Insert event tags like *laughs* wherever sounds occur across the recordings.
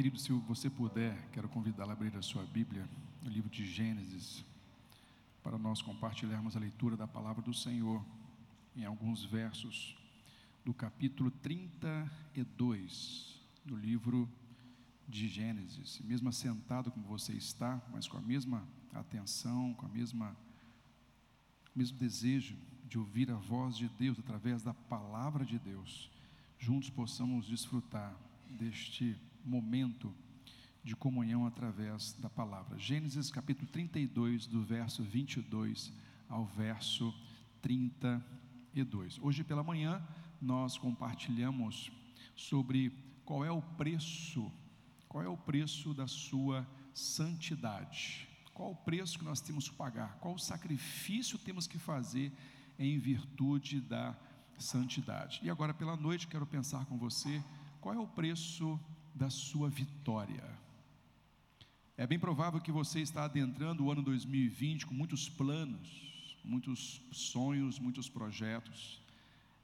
Querido, se você puder, quero convidá-la a abrir a sua Bíblia, no livro de Gênesis, para nós compartilharmos a leitura da palavra do Senhor em alguns versos do capítulo 32 do livro de Gênesis. Mesmo assentado como você está, mas com a mesma atenção, com a mesma o mesmo desejo de ouvir a voz de Deus através da palavra de Deus, juntos possamos desfrutar deste momento de comunhão através da palavra. Gênesis capítulo 32, do verso 22 ao verso 32. Hoje pela manhã nós compartilhamos sobre qual é o preço, qual é o preço da sua santidade. Qual o preço que nós temos que pagar? Qual o sacrifício temos que fazer em virtude da santidade? E agora pela noite quero pensar com você qual é o preço da sua vitória. É bem provável que você está adentrando o ano 2020 com muitos planos, muitos sonhos, muitos projetos.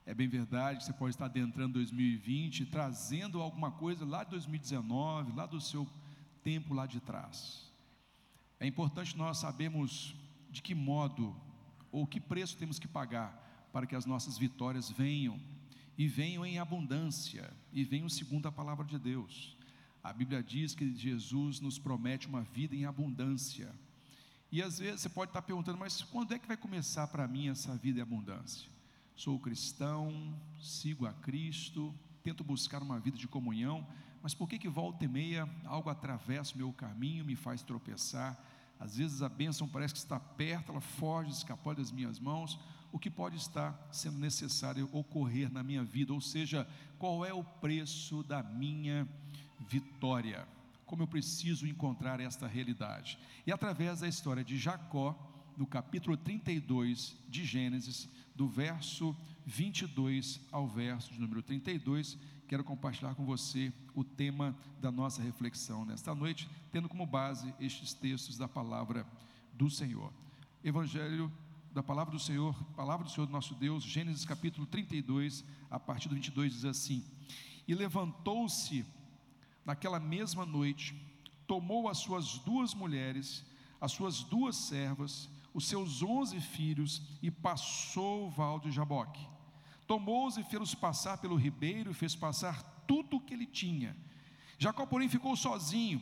É bem verdade que você pode estar adentrando 2020 trazendo alguma coisa lá de 2019, lá do seu tempo lá de trás. É importante nós sabermos de que modo ou que preço temos que pagar para que as nossas vitórias venham e venham em abundância, e venham segundo a palavra de Deus. A Bíblia diz que Jesus nos promete uma vida em abundância. E às vezes você pode estar perguntando, mas quando é que vai começar para mim essa vida em abundância? Sou cristão, sigo a Cristo, tento buscar uma vida de comunhão, mas por que que volta e meia algo atravessa o meu caminho, me faz tropeçar? Às vezes a bênção parece que está perto, ela foge, escapou das minhas mãos, o que pode estar sendo necessário ocorrer na minha vida, ou seja, qual é o preço da minha vitória, como eu preciso encontrar esta realidade. E através da história de Jacó, no capítulo 32 de Gênesis, do verso 22 ao verso de número 32, quero compartilhar com você o tema da nossa reflexão nesta noite, tendo como base estes textos da palavra do Senhor. Evangelho da palavra do Senhor, palavra do Senhor nosso Deus, Gênesis capítulo 32, a partir do 22 diz assim: E levantou-se naquela mesma noite, tomou as suas duas mulheres, as suas duas servas, os seus onze filhos e passou o val de Jaboque. Tomou-os e fez-os passar pelo ribeiro e fez passar tudo o que ele tinha. Jacó, porém, ficou sozinho.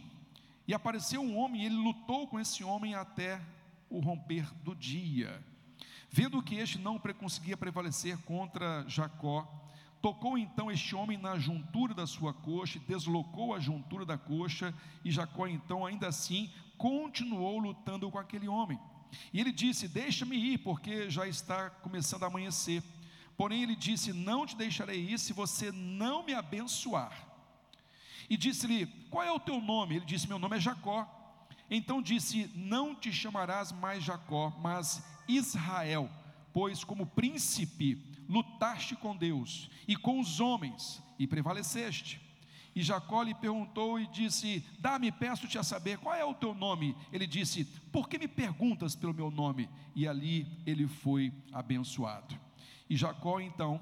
E apareceu um homem, e ele lutou com esse homem até o romper do dia. Vendo que este não conseguia prevalecer contra Jacó, tocou então este homem na juntura da sua coxa, deslocou a juntura da coxa, e Jacó então, ainda assim, continuou lutando com aquele homem. E ele disse: Deixa-me ir, porque já está começando a amanhecer. Porém, ele disse: Não te deixarei ir se você não me abençoar. E disse-lhe: Qual é o teu nome? Ele disse: Meu nome é Jacó. Então disse: Não te chamarás mais Jacó, mas Israel, pois como príncipe lutaste com Deus e com os homens e prevaleceste. E Jacó lhe perguntou e disse: Dá-me, peço-te a saber qual é o teu nome. Ele disse: Por que me perguntas pelo meu nome? E ali ele foi abençoado. E Jacó então,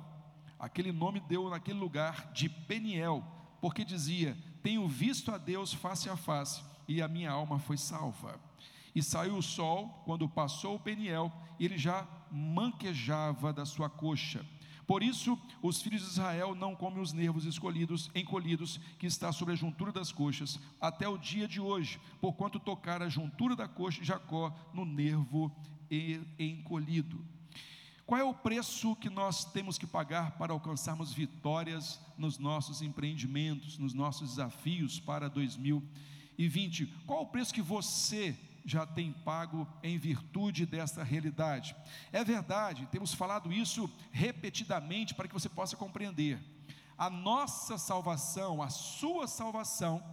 aquele nome deu naquele lugar de Peniel, porque dizia: Tenho visto a Deus face a face, e a minha alma foi salva. E saiu o sol, quando passou o Peniel, ele já manquejava da sua coxa. Por isso, os filhos de Israel não comem os nervos escolhidos, encolhidos, que está sobre a juntura das coxas, até o dia de hoje, porquanto tocar a juntura da coxa de Jacó no nervo encolhido. Qual é o preço que nós temos que pagar para alcançarmos vitórias nos nossos empreendimentos, nos nossos desafios para 2020? Qual o preço que você já tem pago em virtude dessa realidade. É verdade, temos falado isso repetidamente para que você possa compreender. A nossa salvação, a sua salvação,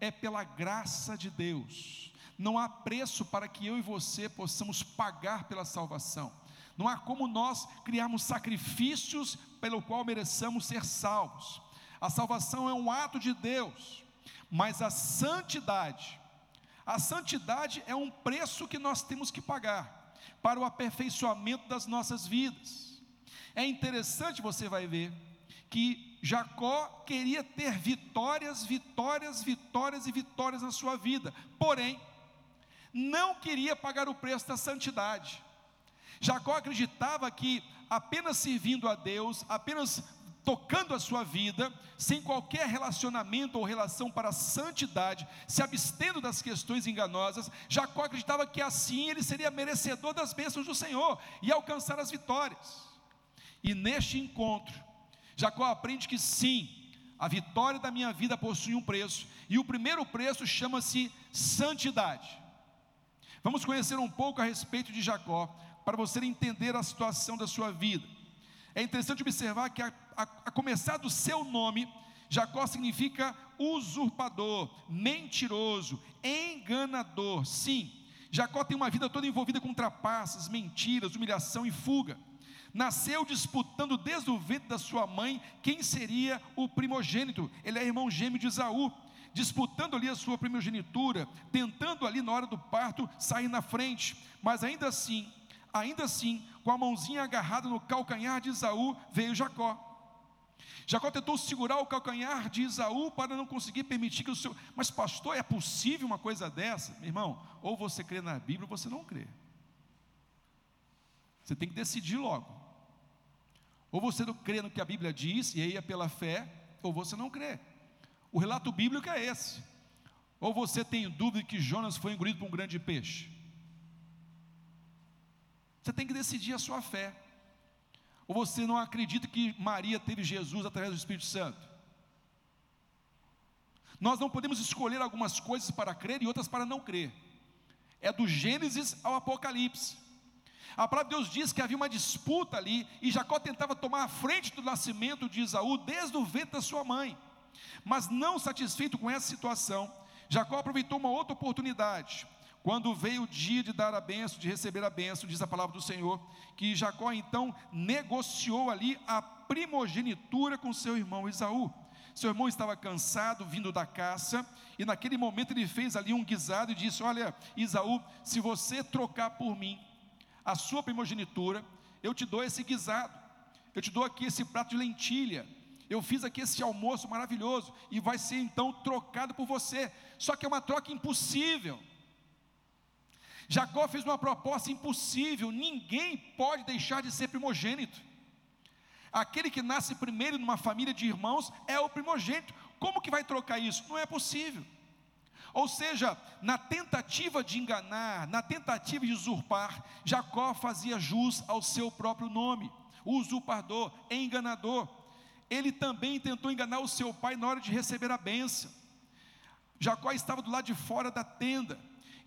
é pela graça de Deus. Não há preço para que eu e você possamos pagar pela salvação. Não há como nós criarmos sacrifícios pelo qual mereçamos ser salvos. A salvação é um ato de Deus, mas a santidade, a santidade é um preço que nós temos que pagar para o aperfeiçoamento das nossas vidas. É interessante, você vai ver, que Jacó queria ter vitórias, vitórias, vitórias e vitórias na sua vida, porém, não queria pagar o preço da santidade. Jacó acreditava que apenas servindo a Deus, apenas tocando a sua vida, sem qualquer relacionamento ou relação para a santidade, se abstendo das questões enganosas, Jacó acreditava que assim ele seria merecedor das bênçãos do Senhor e alcançar as vitórias. E neste encontro, Jacó aprende que sim, a vitória da minha vida possui um preço, e o primeiro preço chama-se santidade. Vamos conhecer um pouco a respeito de Jacó, para você entender a situação da sua vida. É interessante observar que, a, a, a começar do seu nome, Jacó significa usurpador, mentiroso, enganador. Sim, Jacó tem uma vida toda envolvida com trapaças, mentiras, humilhação e fuga. Nasceu disputando desde o ventre da sua mãe quem seria o primogênito. Ele é irmão gêmeo de Esaú, disputando ali a sua primogenitura, tentando ali na hora do parto sair na frente, mas ainda assim Ainda assim, com a mãozinha agarrada no calcanhar de Isaú, veio Jacó. Jacó tentou segurar o calcanhar de Isaú para não conseguir permitir que o seu. Mas, pastor, é possível uma coisa dessa? Meu irmão, ou você crê na Bíblia ou você não crê. Você tem que decidir logo. Ou você não crê no que a Bíblia diz, e aí é pela fé, ou você não crê. O relato bíblico é esse. Ou você tem dúvida que Jonas foi engolido por um grande peixe. Você tem que decidir a sua fé. Ou você não acredita que Maria teve Jesus através do Espírito Santo? Nós não podemos escolher algumas coisas para crer e outras para não crer. É do Gênesis ao Apocalipse. A palavra de Deus diz que havia uma disputa ali e Jacó tentava tomar a frente do nascimento de Isaú desde o ventre da sua mãe. Mas não satisfeito com essa situação, Jacó aproveitou uma outra oportunidade. Quando veio o dia de dar a benção, de receber a benção, diz a palavra do Senhor, que Jacó então negociou ali a primogenitura com seu irmão Esaú. Seu irmão estava cansado, vindo da caça, e naquele momento ele fez ali um guisado e disse: Olha, Esaú, se você trocar por mim a sua primogenitura, eu te dou esse guisado, eu te dou aqui esse prato de lentilha, eu fiz aqui esse almoço maravilhoso, e vai ser então trocado por você. Só que é uma troca impossível. Jacó fez uma proposta impossível: ninguém pode deixar de ser primogênito. Aquele que nasce primeiro numa família de irmãos é o primogênito. Como que vai trocar isso? Não é possível. Ou seja, na tentativa de enganar, na tentativa de usurpar, Jacó fazia jus ao seu próprio nome, usurpador, enganador. Ele também tentou enganar o seu pai na hora de receber a benção. Jacó estava do lado de fora da tenda,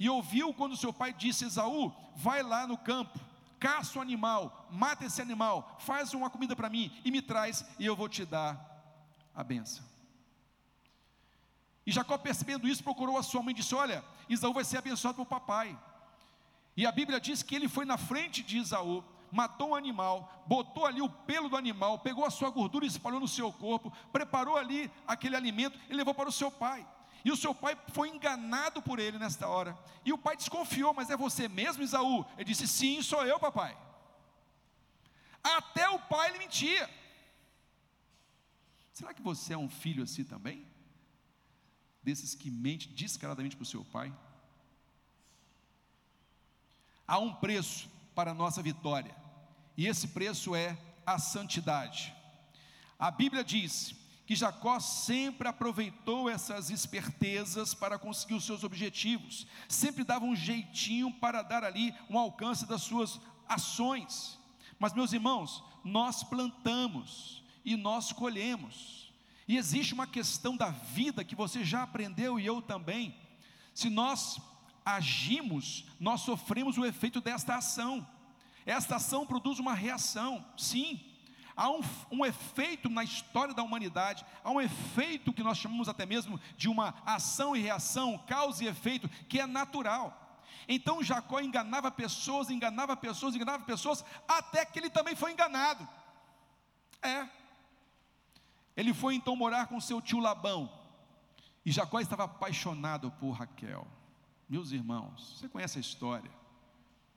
e ouviu quando seu pai disse: Esaú, vai lá no campo, caça o um animal, mata esse animal, faz uma comida para mim e me traz, e eu vou te dar a benção. E Jacó, percebendo isso, procurou a sua mãe e disse: Olha, Esaú vai ser abençoado pelo papai. E a Bíblia diz que ele foi na frente de Esaú, matou um animal, botou ali o pelo do animal, pegou a sua gordura e espalhou no seu corpo, preparou ali aquele alimento e levou para o seu pai. E o seu pai foi enganado por ele nesta hora. E o pai desconfiou, mas é você mesmo, Isaú? Ele disse: Sim, sou eu, papai. Até o pai ele mentia. Será que você é um filho assim também? Desses que mente descaradamente para o seu pai? Há um preço para a nossa vitória, e esse preço é a santidade. A Bíblia diz que Jacó sempre aproveitou essas espertezas para conseguir os seus objetivos, sempre dava um jeitinho para dar ali um alcance das suas ações. Mas, meus irmãos, nós plantamos e nós colhemos, e existe uma questão da vida que você já aprendeu e eu também. Se nós agimos, nós sofremos o efeito desta ação. Esta ação produz uma reação, sim, há um, um, efeito na história da humanidade, há um efeito que nós chamamos até mesmo de uma ação e reação, causa e efeito, que é natural. Então Jacó enganava pessoas, enganava pessoas, enganava pessoas, até que ele também foi enganado. É. Ele foi então morar com seu tio Labão, e Jacó estava apaixonado por Raquel. Meus irmãos, você conhece a história?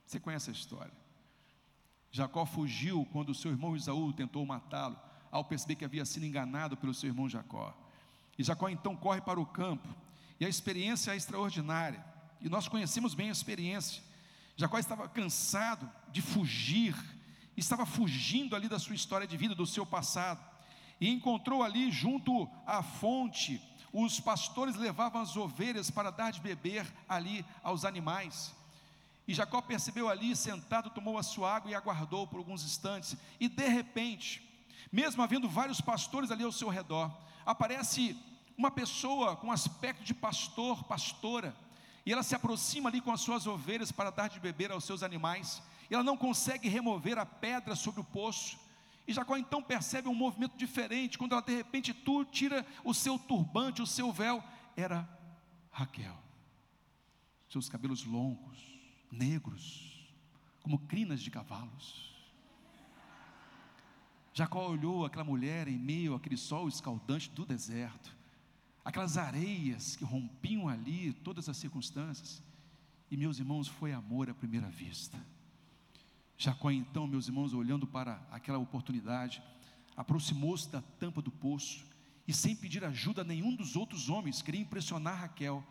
Você conhece a história? Jacó fugiu quando seu irmão Isaú tentou matá-lo, ao perceber que havia sido enganado pelo seu irmão Jacó. E Jacó então corre para o campo, e a experiência é extraordinária, e nós conhecemos bem a experiência. Jacó estava cansado de fugir, estava fugindo ali da sua história de vida, do seu passado, e encontrou ali junto à fonte, os pastores levavam as ovelhas para dar de beber ali aos animais. E Jacó percebeu ali, sentado, tomou a sua água e aguardou por alguns instantes, e de repente, mesmo havendo vários pastores ali ao seu redor, aparece uma pessoa com aspecto de pastor, pastora, e ela se aproxima ali com as suas ovelhas para dar de beber aos seus animais, e ela não consegue remover a pedra sobre o poço, e Jacó então percebe um movimento diferente, quando ela de repente tu tira o seu turbante, o seu véu, era Raquel, seus cabelos longos, negros, como crinas de cavalos, Jacó olhou aquela mulher em meio àquele sol escaldante do deserto, aquelas areias que rompiam ali todas as circunstâncias, e meus irmãos, foi amor à primeira vista. Jacó, então, meus irmãos, olhando para aquela oportunidade, aproximou-se da tampa do poço e, sem pedir ajuda a nenhum dos outros homens, queria impressionar Raquel.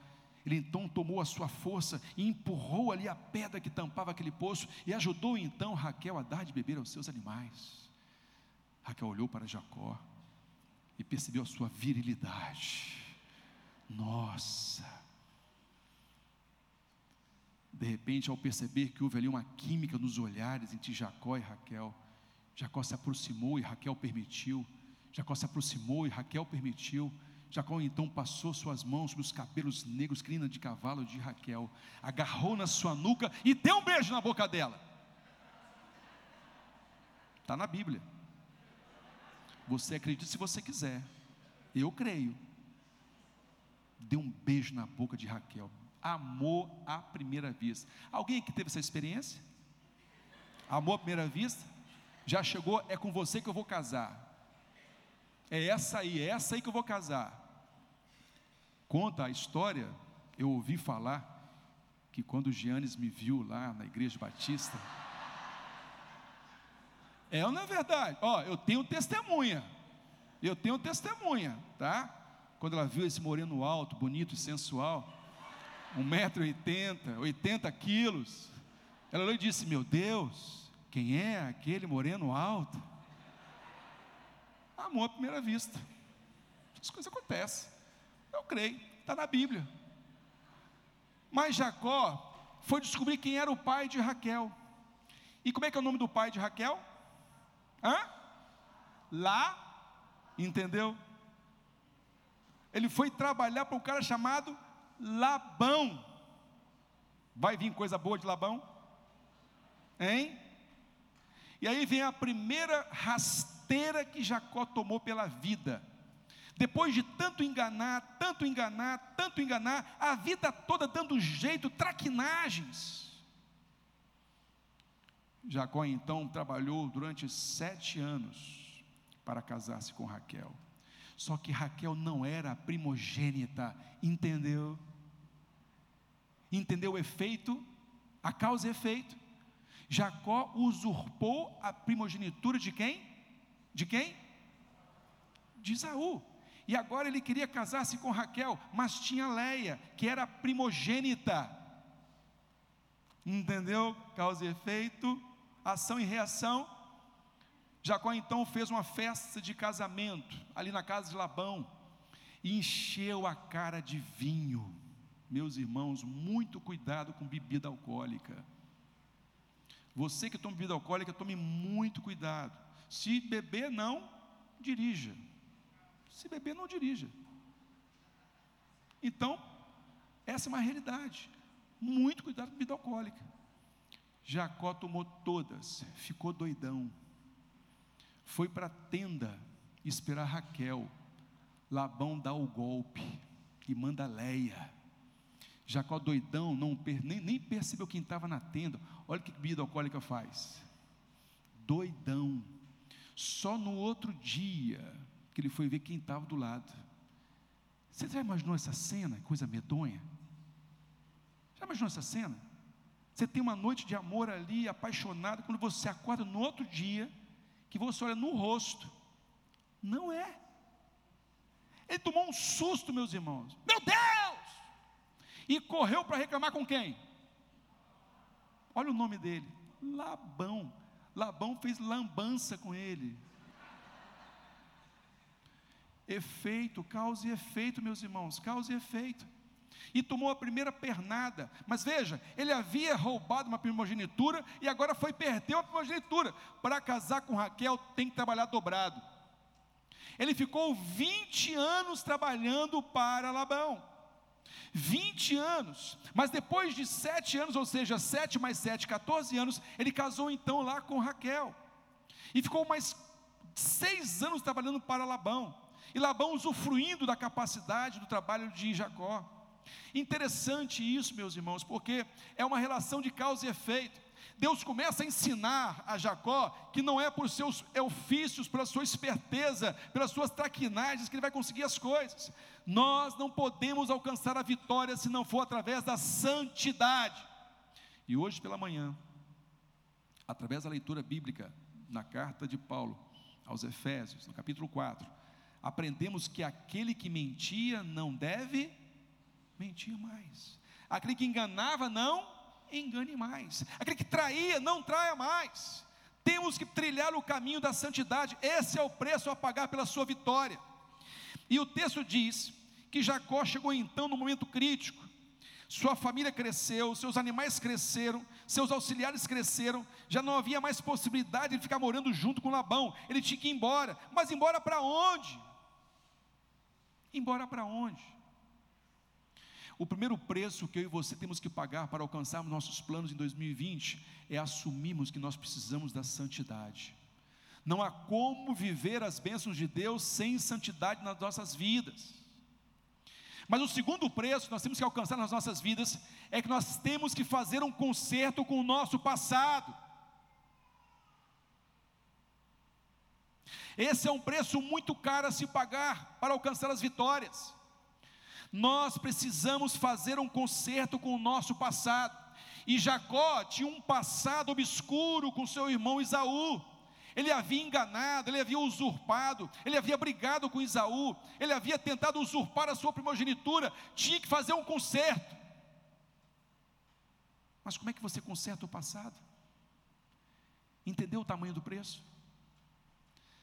Ele então tomou a sua força e empurrou ali a pedra que tampava aquele poço e ajudou então Raquel a dar de beber aos seus animais. Raquel olhou para Jacó e percebeu a sua virilidade. Nossa! De repente, ao perceber que houve ali uma química nos olhares entre Jacó e Raquel, Jacó se aproximou e Raquel permitiu. Jacó se aproximou e Raquel permitiu. Jacó então passou suas mãos sobre os cabelos negros, crina de cavalo de Raquel, agarrou na sua nuca e deu um beijo na boca dela. Está na Bíblia. Você acredita se você quiser. Eu creio. Deu um beijo na boca de Raquel. Amor à primeira vista. Alguém aqui teve essa experiência? Amor à primeira vista? Já chegou, é com você que eu vou casar. É essa aí, é essa aí que eu vou casar. Conta a história, eu ouvi falar que quando o Giannis me viu lá na igreja batista, é ou não é verdade? Ó, eu tenho testemunha. Eu tenho testemunha, tá? Quando ela viu esse moreno alto, bonito e sensual, 1,80m, 80 quilos, ela olhou e disse: Meu Deus, quem é aquele moreno alto? Amor à primeira vista. As coisas acontecem. Eu creio, está na Bíblia. Mas Jacó foi descobrir quem era o pai de Raquel. E como é que é o nome do pai de Raquel? Hã? Lá, entendeu? Ele foi trabalhar para um cara chamado Labão. Vai vir coisa boa de Labão? Hein? E aí vem a primeira rasteira que Jacó tomou pela vida. Depois de tanto enganar, tanto enganar, tanto enganar, a vida toda dando jeito, traquinagens. Jacó então trabalhou durante sete anos para casar-se com Raquel. Só que Raquel não era primogênita, entendeu? Entendeu o efeito? A causa e efeito. Jacó usurpou a primogenitura de quem? De quem? De Isaú. E agora ele queria casar-se com Raquel, mas tinha Leia, que era primogênita. Entendeu? Causa e efeito ação e reação. Jacó então fez uma festa de casamento ali na casa de Labão e encheu a cara de vinho. Meus irmãos, muito cuidado com bebida alcoólica. Você que toma bebida alcoólica, tome muito cuidado. Se beber, não dirija. Se beber, não dirija. Então, essa é uma realidade. Muito cuidado com bebida alcoólica. Jacó tomou todas, ficou doidão. Foi para a tenda esperar Raquel. Labão dá o golpe e manda Leia. Jacó doidão, não, nem, nem percebeu quem estava na tenda. Olha o que bebida alcoólica faz. Doidão. Só no outro dia que ele foi ver quem estava do lado. Você já imaginou essa cena? Coisa medonha. Já imaginou essa cena? Você tem uma noite de amor ali, apaixonado, quando você acorda no outro dia, que você olha no rosto, Não é. Ele tomou um susto, meus irmãos. Meu Deus! E correu para reclamar com quem? Olha o nome dele: Labão. Labão fez lambança com ele. Efeito, causa e efeito, meus irmãos, causa e efeito. E tomou a primeira pernada. Mas veja, ele havia roubado uma primogenitura e agora foi perder uma primogenitura. Para casar com Raquel, tem que trabalhar dobrado. Ele ficou 20 anos trabalhando para Labão. 20 anos, mas depois de sete anos, ou seja, 7 mais 7, 14 anos, ele casou então lá com Raquel, e ficou mais seis anos trabalhando para Labão, e Labão usufruindo da capacidade do trabalho de Jacó. Interessante isso, meus irmãos, porque é uma relação de causa e efeito. Deus começa a ensinar a Jacó que não é por seus ofícios, pela sua esperteza, pelas suas traquinagens que ele vai conseguir as coisas. Nós não podemos alcançar a vitória se não for através da santidade. E hoje pela manhã, através da leitura bíblica na carta de Paulo aos Efésios, no capítulo 4, aprendemos que aquele que mentia não deve mentir mais. Aquele que enganava não engane mais. Aquele que traía, não traia mais. Temos que trilhar o caminho da santidade, esse é o preço a pagar pela sua vitória. E o texto diz que Jacó chegou então no momento crítico. Sua família cresceu, seus animais cresceram, seus auxiliares cresceram, já não havia mais possibilidade de ficar morando junto com Labão, ele tinha que ir embora, mas embora para onde? Embora para onde? O primeiro preço que eu e você temos que pagar para alcançarmos nossos planos em 2020 é assumirmos que nós precisamos da santidade. Não há como viver as bênçãos de Deus sem santidade nas nossas vidas. Mas o segundo preço que nós temos que alcançar nas nossas vidas é que nós temos que fazer um conserto com o nosso passado. Esse é um preço muito caro a se pagar para alcançar as vitórias. Nós precisamos fazer um conserto com o nosso passado. E Jacó tinha um passado obscuro com seu irmão Isaú. Ele havia enganado, ele havia usurpado, ele havia brigado com Isaú, ele havia tentado usurpar a sua primogenitura, tinha que fazer um conserto. Mas como é que você conserta o passado? Entendeu o tamanho do preço?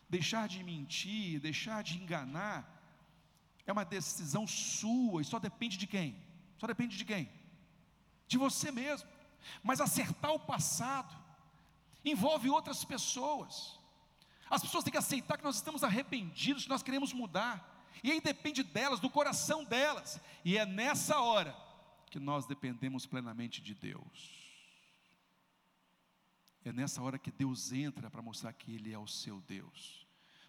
Deixar de mentir, deixar de enganar, é uma decisão sua e só depende de quem? Só depende de quem? De você mesmo. Mas acertar o passado envolve outras pessoas. As pessoas têm que aceitar que nós estamos arrependidos, que nós queremos mudar. E aí depende delas, do coração delas. E é nessa hora que nós dependemos plenamente de Deus. É nessa hora que Deus entra para mostrar que Ele é o seu Deus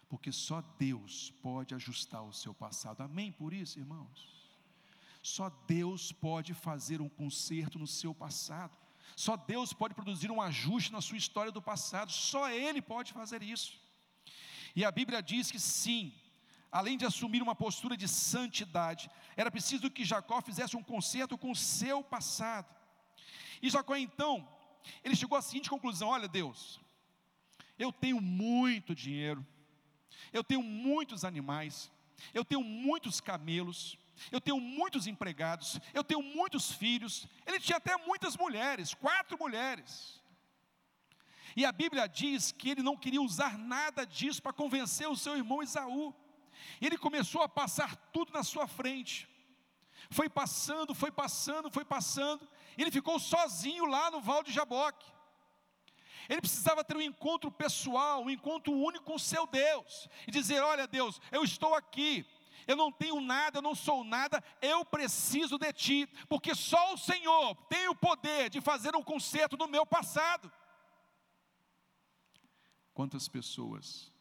porque só Deus pode ajustar o seu passado. Amém por isso, irmãos? Só Deus pode fazer um conserto no seu passado. Só Deus pode produzir um ajuste na sua história do passado. Só Ele pode fazer isso. E a Bíblia diz que sim, além de assumir uma postura de santidade, era preciso que Jacó fizesse um conserto com o seu passado. E Jacó então, ele chegou à seguinte conclusão: olha, Deus, eu tenho muito dinheiro, eu tenho muitos animais, eu tenho muitos camelos, eu tenho muitos empregados, eu tenho muitos filhos. Ele tinha até muitas mulheres, quatro mulheres. E a Bíblia diz que ele não queria usar nada disso para convencer o seu irmão Isaú. Ele começou a passar tudo na sua frente. Foi passando, foi passando, foi passando. Ele ficou sozinho lá no Val de Jaboque. Ele precisava ter um encontro pessoal, um encontro único com o seu Deus, e dizer: Olha, Deus, eu estou aqui, eu não tenho nada, eu não sou nada, eu preciso de Ti, porque só o Senhor tem o poder de fazer um conserto no meu passado. Quantas pessoas,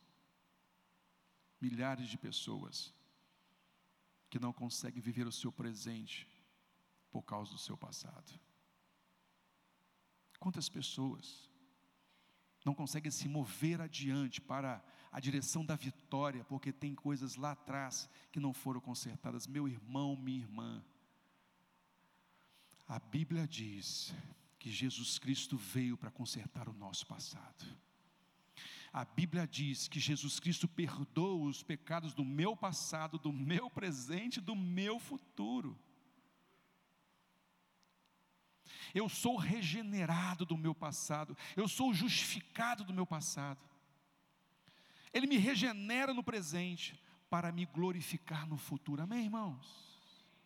milhares de pessoas, que não conseguem viver o seu presente por causa do seu passado. Quantas pessoas não conseguem se mover adiante para a direção da vitória, porque tem coisas lá atrás que não foram consertadas. Meu irmão, minha irmã, a Bíblia diz que Jesus Cristo veio para consertar o nosso passado. A Bíblia diz que Jesus Cristo perdoa os pecados do meu passado, do meu presente, do meu futuro. Eu sou regenerado do meu passado, eu sou justificado do meu passado. Ele me regenera no presente para me glorificar no futuro. Amém, irmãos?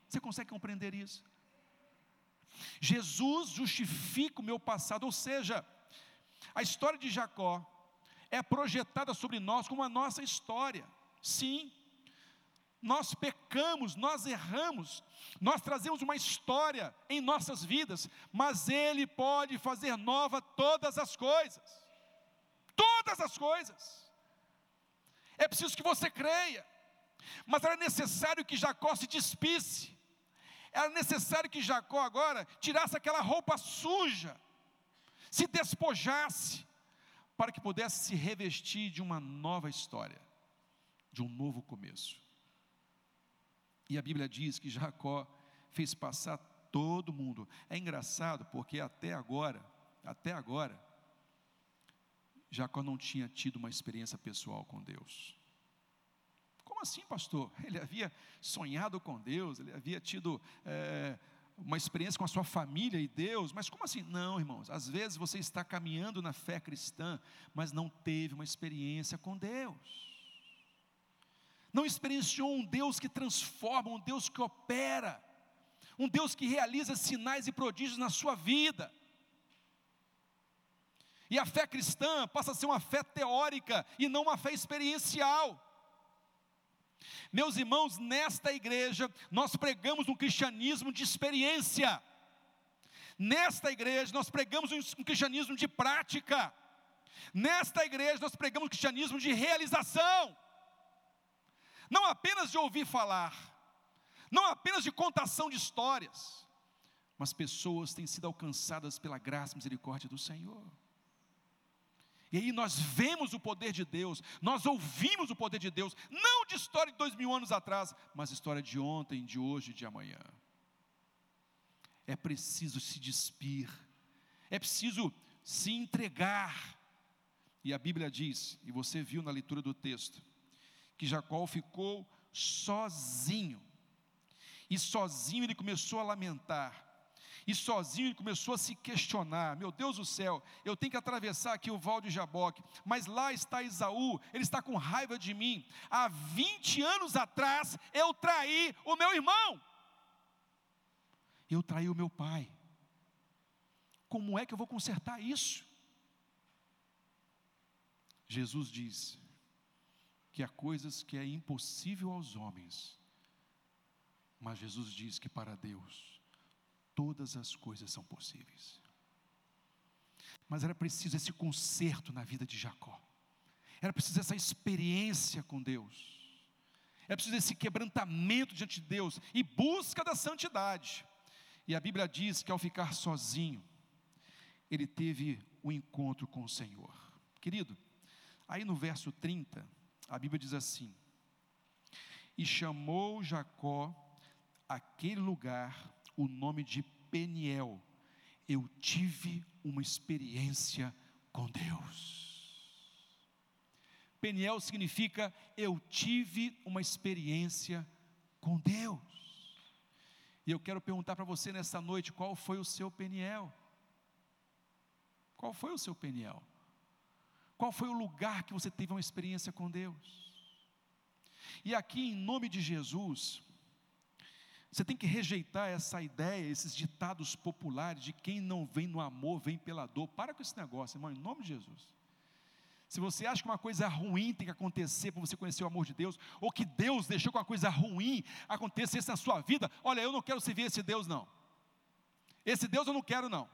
Você consegue compreender isso? Jesus justifica o meu passado, ou seja, a história de Jacó é projetada sobre nós como a nossa história. Sim, nós pecamos, nós erramos, nós trazemos uma história em nossas vidas, mas Ele pode fazer nova todas as coisas. Todas as coisas. É preciso que você creia, mas era necessário que Jacó se despisse, era necessário que Jacó agora tirasse aquela roupa suja, se despojasse, para que pudesse se revestir de uma nova história, de um novo começo. E a Bíblia diz que Jacó fez passar todo mundo. É engraçado porque até agora, até agora, Jacó não tinha tido uma experiência pessoal com Deus. Como assim, pastor? *laughs* Ele havia sonhado com Deus, ele havia tido é, uma experiência com a sua família e Deus, mas como assim? Não, irmãos, às vezes você está caminhando na fé cristã, mas não teve uma experiência com Deus não experienciou um Deus que transforma, um Deus que opera, um Deus que realiza sinais e prodígios na sua vida. E a fé cristã passa a ser uma fé teórica e não uma fé experiencial. Meus irmãos, nesta igreja nós pregamos um cristianismo de experiência. Nesta igreja nós pregamos um cristianismo de prática. Nesta igreja nós pregamos um cristianismo de realização não apenas de ouvir falar, não apenas de contação de histórias, mas pessoas têm sido alcançadas pela graça e misericórdia do Senhor. E aí nós vemos o poder de Deus, nós ouvimos o poder de Deus, não de história de dois mil anos atrás, mas história de ontem, de hoje e de amanhã. É preciso se despir, é preciso se entregar. E a Bíblia diz, e você viu na leitura do texto, que Jacó ficou sozinho. E sozinho ele começou a lamentar. E sozinho ele começou a se questionar: meu Deus do céu, eu tenho que atravessar aqui o val de Jaboque, mas lá está Isaú, ele está com raiva de mim. Há 20 anos atrás eu traí o meu irmão, eu traí o meu pai. Como é que eu vou consertar isso? Jesus diz: que há coisas que é impossível aos homens, mas Jesus diz que para Deus todas as coisas são possíveis. Mas era preciso esse conserto na vida de Jacó, era preciso essa experiência com Deus, era preciso esse quebrantamento diante de Deus e busca da santidade. E a Bíblia diz que ao ficar sozinho, ele teve o um encontro com o Senhor. Querido, aí no verso 30, a Bíblia diz assim: E chamou Jacó aquele lugar o nome de Peniel. Eu tive uma experiência com Deus. Peniel significa eu tive uma experiência com Deus. E eu quero perguntar para você nessa noite: qual foi o seu Peniel? Qual foi o seu Peniel? Qual foi o lugar que você teve uma experiência com Deus? E aqui, em nome de Jesus, você tem que rejeitar essa ideia, esses ditados populares de quem não vem no amor, vem pela dor. Para com esse negócio, irmão, em nome de Jesus. Se você acha que uma coisa ruim tem que acontecer para você conhecer o amor de Deus, ou que Deus deixou que uma coisa ruim acontecesse na sua vida, olha, eu não quero servir esse Deus, não. Esse Deus eu não quero, não.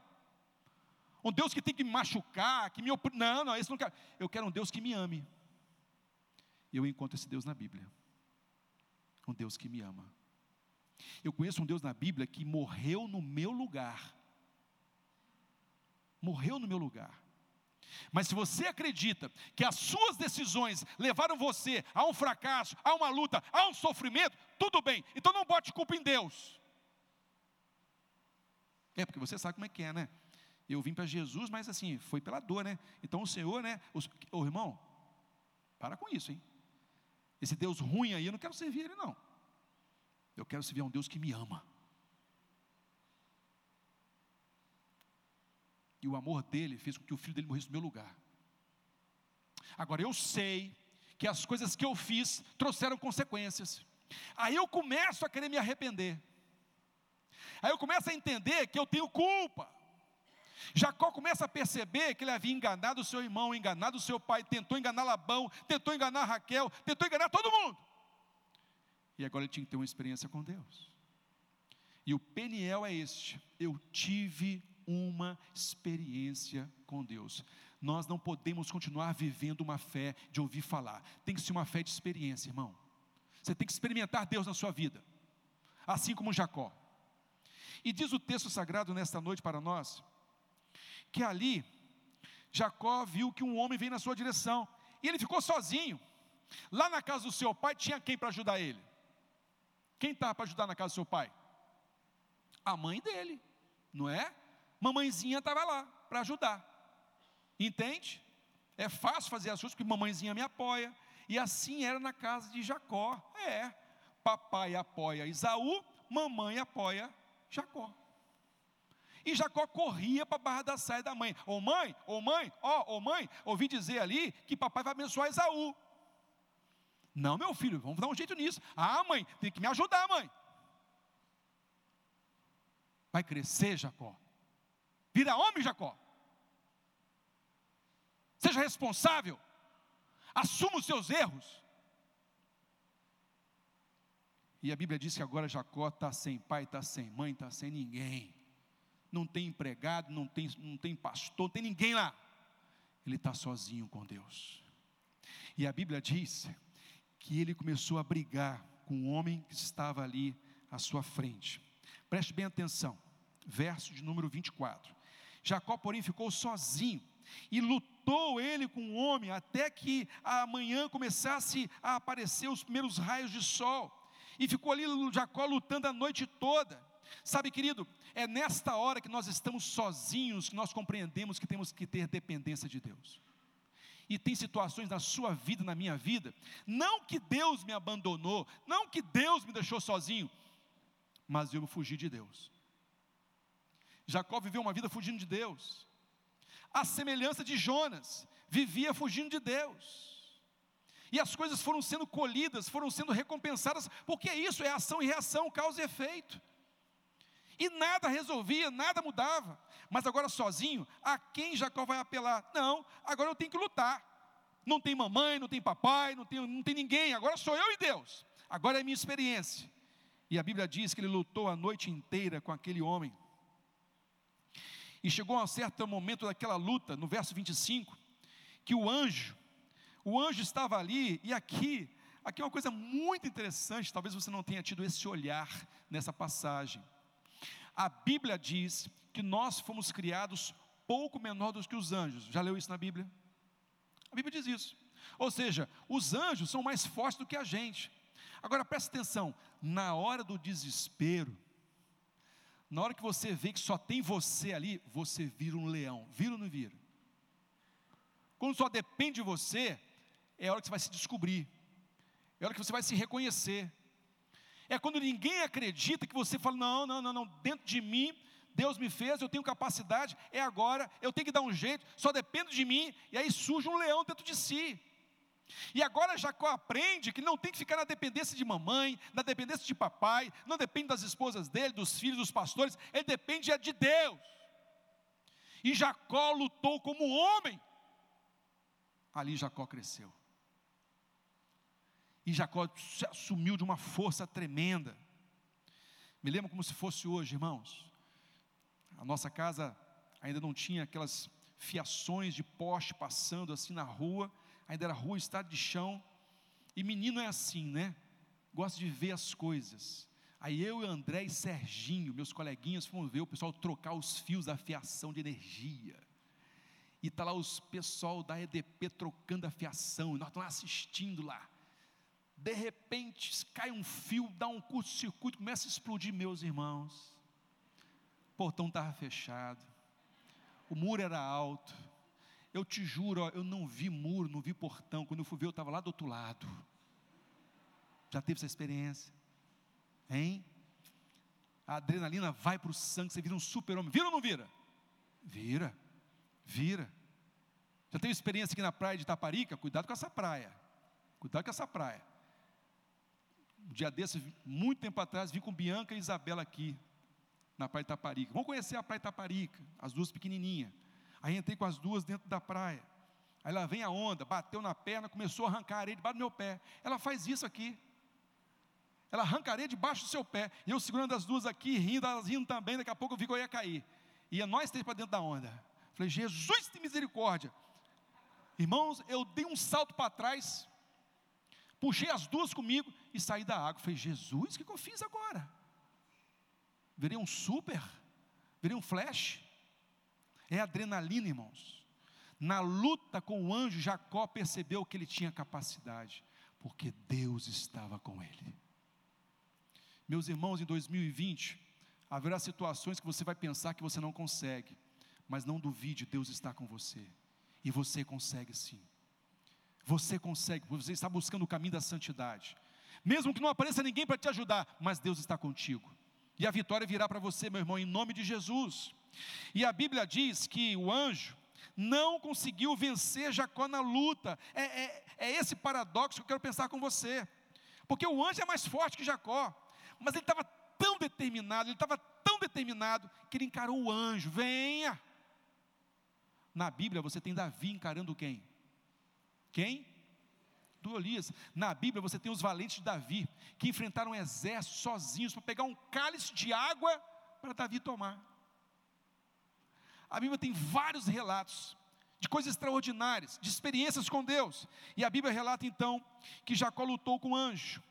Um Deus que tem que me machucar, que me oprimir. Não, não, isso não quero. Eu quero um Deus que me ame. E eu encontro esse Deus na Bíblia. Um Deus que me ama. Eu conheço um Deus na Bíblia que morreu no meu lugar. Morreu no meu lugar. Mas se você acredita que as suas decisões levaram você a um fracasso, a uma luta, a um sofrimento, tudo bem. Então não bote culpa em Deus. É porque você sabe como é que é, né? Eu vim para Jesus, mas assim, foi pela dor, né? Então o Senhor, né? o irmão, Para com isso, hein? Esse Deus ruim aí, eu não quero servir ele, não. Eu quero servir a um Deus que me ama. E o amor dele fez com que o filho dele morresse no meu lugar. Agora eu sei que as coisas que eu fiz trouxeram consequências. Aí eu começo a querer me arrepender. Aí eu começo a entender que eu tenho culpa. Jacó começa a perceber que ele havia enganado o seu irmão, enganado o seu pai, tentou enganar Labão, tentou enganar Raquel, tentou enganar todo mundo. E agora ele tinha que ter uma experiência com Deus. E o Peniel é este: eu tive uma experiência com Deus. Nós não podemos continuar vivendo uma fé de ouvir falar, tem que ser uma fé de experiência, irmão. Você tem que experimentar Deus na sua vida, assim como Jacó. E diz o texto sagrado nesta noite para nós, que ali Jacó viu que um homem veio na sua direção, e ele ficou sozinho. Lá na casa do seu pai tinha quem para ajudar ele? Quem estava para ajudar na casa do seu pai? A mãe dele, não é? Mamãezinha estava lá para ajudar. Entende? É fácil fazer as coisas porque mamãezinha me apoia. E assim era na casa de Jacó. É. Papai apoia Isaú, mamãe apoia Jacó. E Jacó corria para a barra da saia da mãe. Ô mãe, ô mãe, ó, ô mãe, ouvi dizer ali que papai vai abençoar Isaú. Não, meu filho, vamos dar um jeito nisso. Ah, mãe, tem que me ajudar, mãe. Vai crescer, Jacó. Vira homem, Jacó. Seja responsável. Assuma os seus erros. E a Bíblia diz que agora Jacó está sem pai, está sem mãe, está sem ninguém. Não tem empregado, não tem, não tem pastor, não tem ninguém lá. Ele está sozinho com Deus. E a Bíblia diz que ele começou a brigar com o homem que estava ali à sua frente. Preste bem atenção, verso de número 24. Jacó, porém, ficou sozinho e lutou ele com o homem até que amanhã começasse a aparecer os primeiros raios de sol. E ficou ali Jacó lutando a noite toda. Sabe, querido, é nesta hora que nós estamos sozinhos que nós compreendemos que temos que ter dependência de Deus. E tem situações na sua vida, na minha vida, não que Deus me abandonou, não que Deus me deixou sozinho, mas eu fugi de Deus. Jacó viveu uma vida fugindo de Deus a semelhança de Jonas, vivia fugindo de Deus. E as coisas foram sendo colhidas, foram sendo recompensadas, porque isso é ação e reação, causa e efeito. E nada resolvia, nada mudava. Mas agora sozinho, a quem Jacó vai apelar? Não, agora eu tenho que lutar. Não tem mamãe, não tem papai, não tem, não tem ninguém, agora sou eu e Deus. Agora é minha experiência. E a Bíblia diz que ele lutou a noite inteira com aquele homem. E chegou a um certo momento daquela luta, no verso 25, que o anjo, o anjo estava ali, e aqui, aqui é uma coisa muito interessante, talvez você não tenha tido esse olhar nessa passagem. A Bíblia diz que nós fomos criados pouco menor do que os anjos. Já leu isso na Bíblia? A Bíblia diz isso. Ou seja, os anjos são mais fortes do que a gente. Agora presta atenção, na hora do desespero, na hora que você vê que só tem você ali, você vira um leão. Vira ou não vira? Quando só depende de você, é a hora que você vai se descobrir. É a hora que você vai se reconhecer. É quando ninguém acredita que você fala: não, não, não, não, dentro de mim, Deus me fez, eu tenho capacidade, é agora, eu tenho que dar um jeito, só depende de mim, e aí surge um leão dentro de si. E agora Jacó aprende que não tem que ficar na dependência de mamãe, na dependência de papai, não depende das esposas dele, dos filhos, dos pastores, ele depende é de Deus. E Jacó lutou como homem. Ali Jacó cresceu. E Jacó se assumiu de uma força tremenda. Me lembro como se fosse hoje, irmãos. A nossa casa ainda não tinha aquelas fiações de poste passando assim na rua ainda era rua, estado de chão. E menino é assim, né? Gosta de ver as coisas. Aí eu e André e Serginho, meus coleguinhas, fomos ver o pessoal trocar os fios da fiação de energia. E está lá os pessoal da EDP trocando a fiação, e nós estamos assistindo lá. De repente cai um fio, dá um curto-circuito, começa a explodir, meus irmãos. O portão estava fechado, o muro era alto, eu te juro, ó, eu não vi muro, não vi portão. Quando eu fui ver, eu estava lá do outro lado. Já teve essa experiência? Hein? A adrenalina vai para o sangue, você vira um super-homem. Vira ou não vira? Vira, vira. Já teve experiência aqui na praia de Itaparica? Cuidado com essa praia. Cuidado com essa praia. Um dia desse, muito tempo atrás, vim com Bianca e Isabela aqui, na praia de Itaparica. Vamos conhecer a praia de Itaparica, as duas pequenininhas. Aí entrei com as duas dentro da praia. Aí lá vem a onda, bateu na perna, começou a arrancar areia debaixo do meu pé. Ela faz isso aqui. Ela arranca areia debaixo do seu pé. E eu segurando as duas aqui, rindo, elas rindo também. Daqui a pouco eu vi que eu ia cair. Ia nós três para dentro da onda. Falei, Jesus tem misericórdia. Irmãos, eu dei um salto para trás, puxei as duas comigo e saí da água. Falei, Jesus, o que, eu fiz agora? Virei um super? Virei um flash? É adrenalina, irmãos. Na luta com o anjo, Jacó percebeu que ele tinha capacidade, porque Deus estava com ele. Meus irmãos, em 2020, haverá situações que você vai pensar que você não consegue, mas não duvide, Deus está com você, e você consegue sim. Você consegue, você está buscando o caminho da santidade, mesmo que não apareça ninguém para te ajudar, mas Deus está contigo, e a vitória virá para você, meu irmão, em nome de Jesus. E a Bíblia diz que o anjo não conseguiu vencer Jacó na luta. É, é, é, esse paradoxo que eu quero pensar com você. Porque o anjo é mais forte que Jacó. Mas ele estava tão determinado, ele estava tão determinado, que ele encarou o anjo: venha. Na Bíblia você tem Davi encarando quem? Quem? Do Elias. Na Bíblia você tem os valentes de Davi, que enfrentaram um exército sozinhos para pegar um cálice de água para Davi tomar. A Bíblia tem vários relatos de coisas extraordinárias, de experiências com Deus. E a Bíblia relata então que Jacó lutou com o anjo.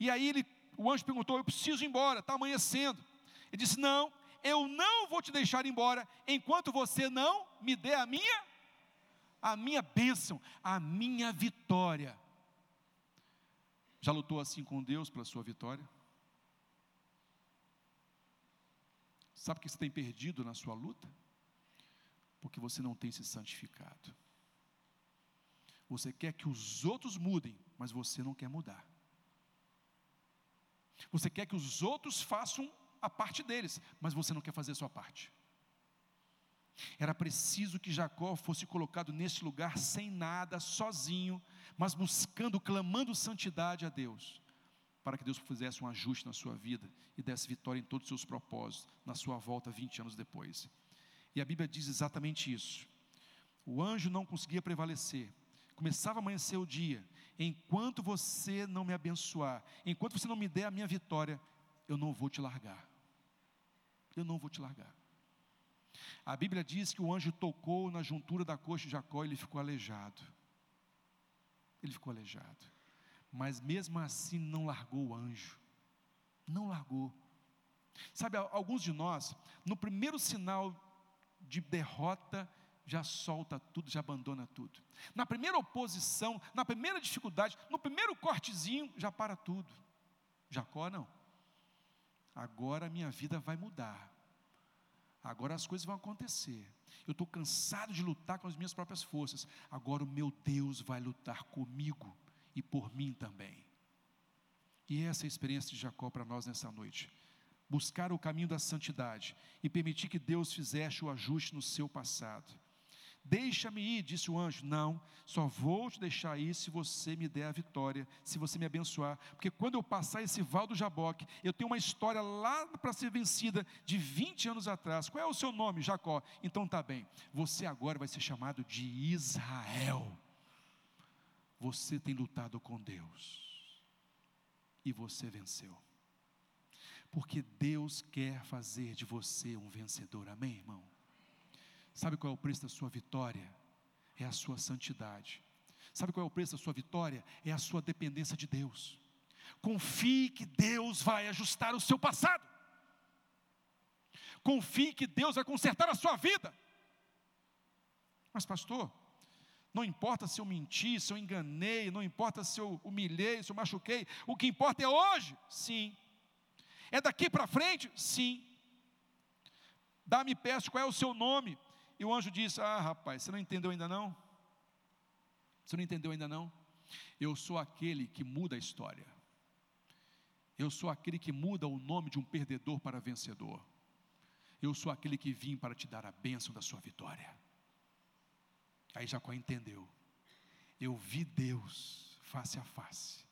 E aí ele, o anjo perguntou: Eu preciso ir embora, está amanhecendo. Ele disse: Não, eu não vou te deixar embora enquanto você não me dê a minha a minha bênção, a minha vitória. Já lutou assim com Deus pela sua vitória? Sabe o que você tem perdido na sua luta? porque você não tem se santificado. Você quer que os outros mudem, mas você não quer mudar. Você quer que os outros façam a parte deles, mas você não quer fazer a sua parte. Era preciso que Jacó fosse colocado neste lugar sem nada, sozinho, mas buscando, clamando santidade a Deus, para que Deus fizesse um ajuste na sua vida e desse vitória em todos os seus propósitos, na sua volta 20 anos depois. E a Bíblia diz exatamente isso. O anjo não conseguia prevalecer. Começava a amanhecer o dia. Enquanto você não me abençoar, enquanto você não me der a minha vitória, eu não vou te largar. Eu não vou te largar. A Bíblia diz que o anjo tocou na juntura da coxa de Jacó e ele ficou aleijado. Ele ficou aleijado. Mas mesmo assim não largou o anjo. Não largou. Sabe, alguns de nós, no primeiro sinal de derrota, já solta tudo, já abandona tudo. Na primeira oposição, na primeira dificuldade, no primeiro cortezinho, já para tudo. Jacó não. Agora minha vida vai mudar. Agora as coisas vão acontecer. Eu estou cansado de lutar com as minhas próprias forças. Agora o meu Deus vai lutar comigo e por mim também. E essa é a experiência de Jacó para nós nessa noite buscar o caminho da santidade e permitir que Deus fizesse o ajuste no seu passado. Deixa-me ir, disse o anjo. Não, só vou te deixar ir se você me der a vitória, se você me abençoar. Porque quando eu passar esse val do Jaboque, eu tenho uma história lá para ser vencida de 20 anos atrás. Qual é o seu nome, Jacó? Então tá bem. Você agora vai ser chamado de Israel. Você tem lutado com Deus. E você venceu porque Deus quer fazer de você um vencedor, amém, irmão? Sabe qual é o preço da sua vitória? É a sua santidade. Sabe qual é o preço da sua vitória? É a sua dependência de Deus. Confie que Deus vai ajustar o seu passado. Confie que Deus vai consertar a sua vida. Mas, pastor, não importa se eu menti, se eu enganei, não importa se eu humilhei, se eu machuquei, o que importa é hoje. Sim, é daqui para frente? Sim. Dá-me peço qual é o seu nome. E o anjo disse: Ah, rapaz, você não entendeu ainda não? Você não entendeu ainda não? Eu sou aquele que muda a história. Eu sou aquele que muda o nome de um perdedor para vencedor. Eu sou aquele que vim para te dar a bênção da sua vitória. Aí Jacó entendeu. Eu vi Deus face a face.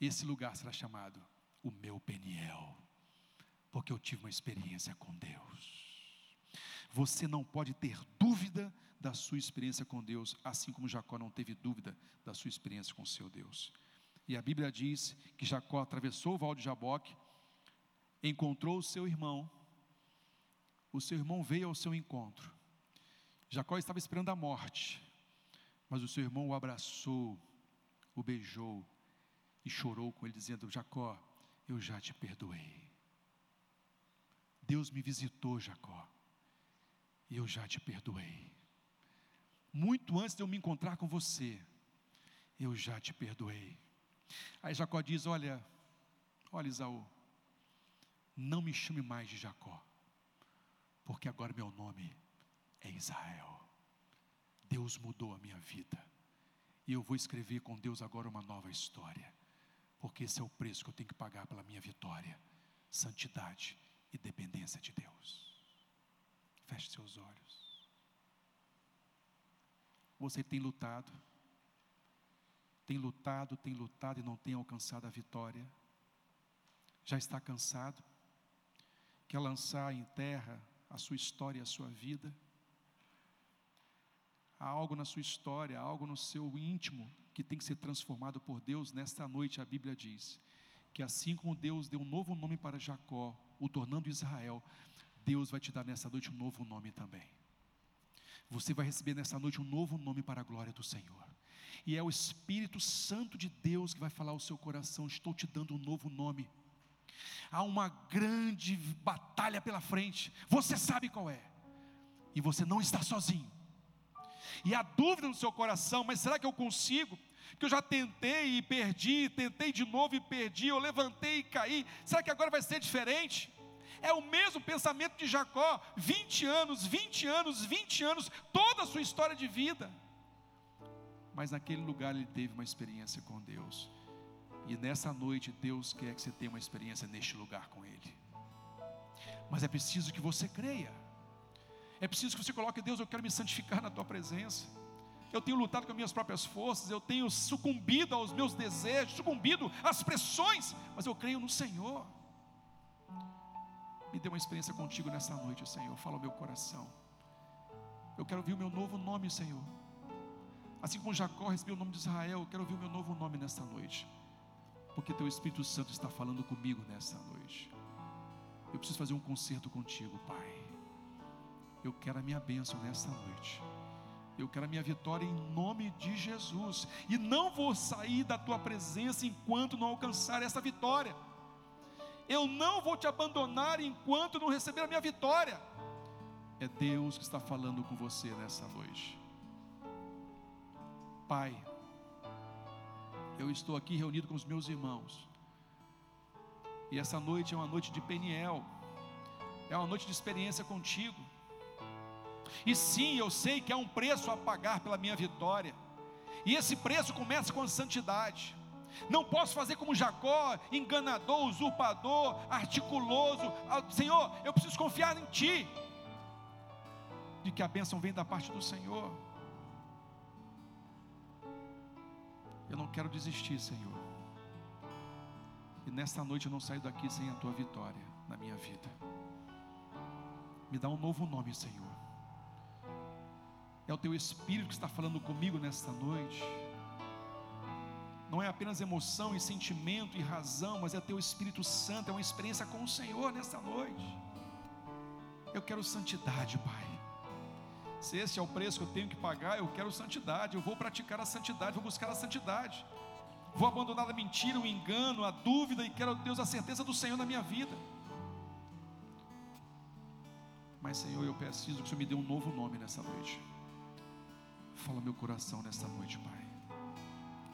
Esse lugar será chamado o meu Peniel, porque eu tive uma experiência com Deus. Você não pode ter dúvida da sua experiência com Deus, assim como Jacó não teve dúvida da sua experiência com seu Deus. E a Bíblia diz que Jacó atravessou o val de Jaboque, encontrou o seu irmão, o seu irmão veio ao seu encontro. Jacó estava esperando a morte, mas o seu irmão o abraçou, o beijou e chorou com ele, dizendo: Jacó, eu já te perdoei. Deus me visitou, Jacó, e eu já te perdoei. Muito antes de eu me encontrar com você, eu já te perdoei. Aí Jacó diz: Olha, olha Isaú, não me chame mais de Jacó, porque agora meu nome é Israel. Deus mudou a minha vida, e eu vou escrever com Deus agora uma nova história, porque esse é o preço que eu tenho que pagar pela minha vitória: santidade e dependência de Deus. Feche seus olhos. Você tem lutado, tem lutado, tem lutado e não tem alcançado a vitória. Já está cansado? Quer lançar em terra a sua história e a sua vida? Há algo na sua história, há algo no seu íntimo que tem que ser transformado por Deus. Nesta noite a Bíblia diz que assim como Deus deu um novo nome para Jacó, o tornando Israel, Deus vai te dar nessa noite um novo nome também. Você vai receber nessa noite um novo nome para a glória do Senhor. E é o Espírito Santo de Deus que vai falar ao seu coração: Estou te dando um novo nome. Há uma grande batalha pela frente, você sabe qual é, e você não está sozinho. E há dúvida no seu coração, mas será que eu consigo? Que eu já tentei e perdi, tentei de novo e perdi, eu levantei e caí, será que agora vai ser diferente? É o mesmo pensamento de Jacó, 20 anos, 20 anos, 20 anos, toda a sua história de vida mas naquele lugar ele teve uma experiência com Deus. E nessa noite Deus quer que você tenha uma experiência neste lugar com Ele. Mas é preciso que você creia. É preciso que você coloque, Deus, eu quero me santificar na tua presença. Eu tenho lutado com as minhas próprias forças, eu tenho sucumbido aos meus desejos, sucumbido às pressões, mas eu creio no Senhor. Me dê uma experiência contigo nessa noite, Senhor. Fala o meu coração. Eu quero ouvir o meu novo nome, Senhor. Assim como Jacó recebeu o nome de Israel, eu quero ouvir o meu novo nome nesta noite. Porque teu Espírito Santo está falando comigo nesta noite. Eu preciso fazer um concerto contigo, Pai. Eu quero a minha bênção nesta noite. Eu quero a minha vitória em nome de Jesus. E não vou sair da tua presença enquanto não alcançar essa vitória. Eu não vou te abandonar enquanto não receber a minha vitória. É Deus que está falando com você nessa noite. Pai, eu estou aqui reunido com os meus irmãos, e essa noite é uma noite de Peniel, é uma noite de experiência contigo. E sim, eu sei que há um preço a pagar pela minha vitória, e esse preço começa com a santidade. Não posso fazer como Jacó, enganador, usurpador, articuloso. Ah, Senhor, eu preciso confiar em Ti, de que a bênção vem da parte do Senhor. Eu não quero desistir, Senhor. E nesta noite eu não saio daqui sem a tua vitória na minha vida. Me dá um novo nome, Senhor. É o teu Espírito que está falando comigo nesta noite. Não é apenas emoção e sentimento e razão, mas é teu Espírito Santo, é uma experiência com o Senhor nesta noite. Eu quero santidade, Pai. Se esse é o preço que eu tenho que pagar, eu quero santidade, eu vou praticar a santidade, vou buscar a santidade. Vou abandonar a mentira, o engano, a dúvida e quero, Deus, a certeza do Senhor na minha vida. Mas, Senhor, eu preciso que o Senhor me dê um novo nome nessa noite. Fala meu coração nesta noite, Pai.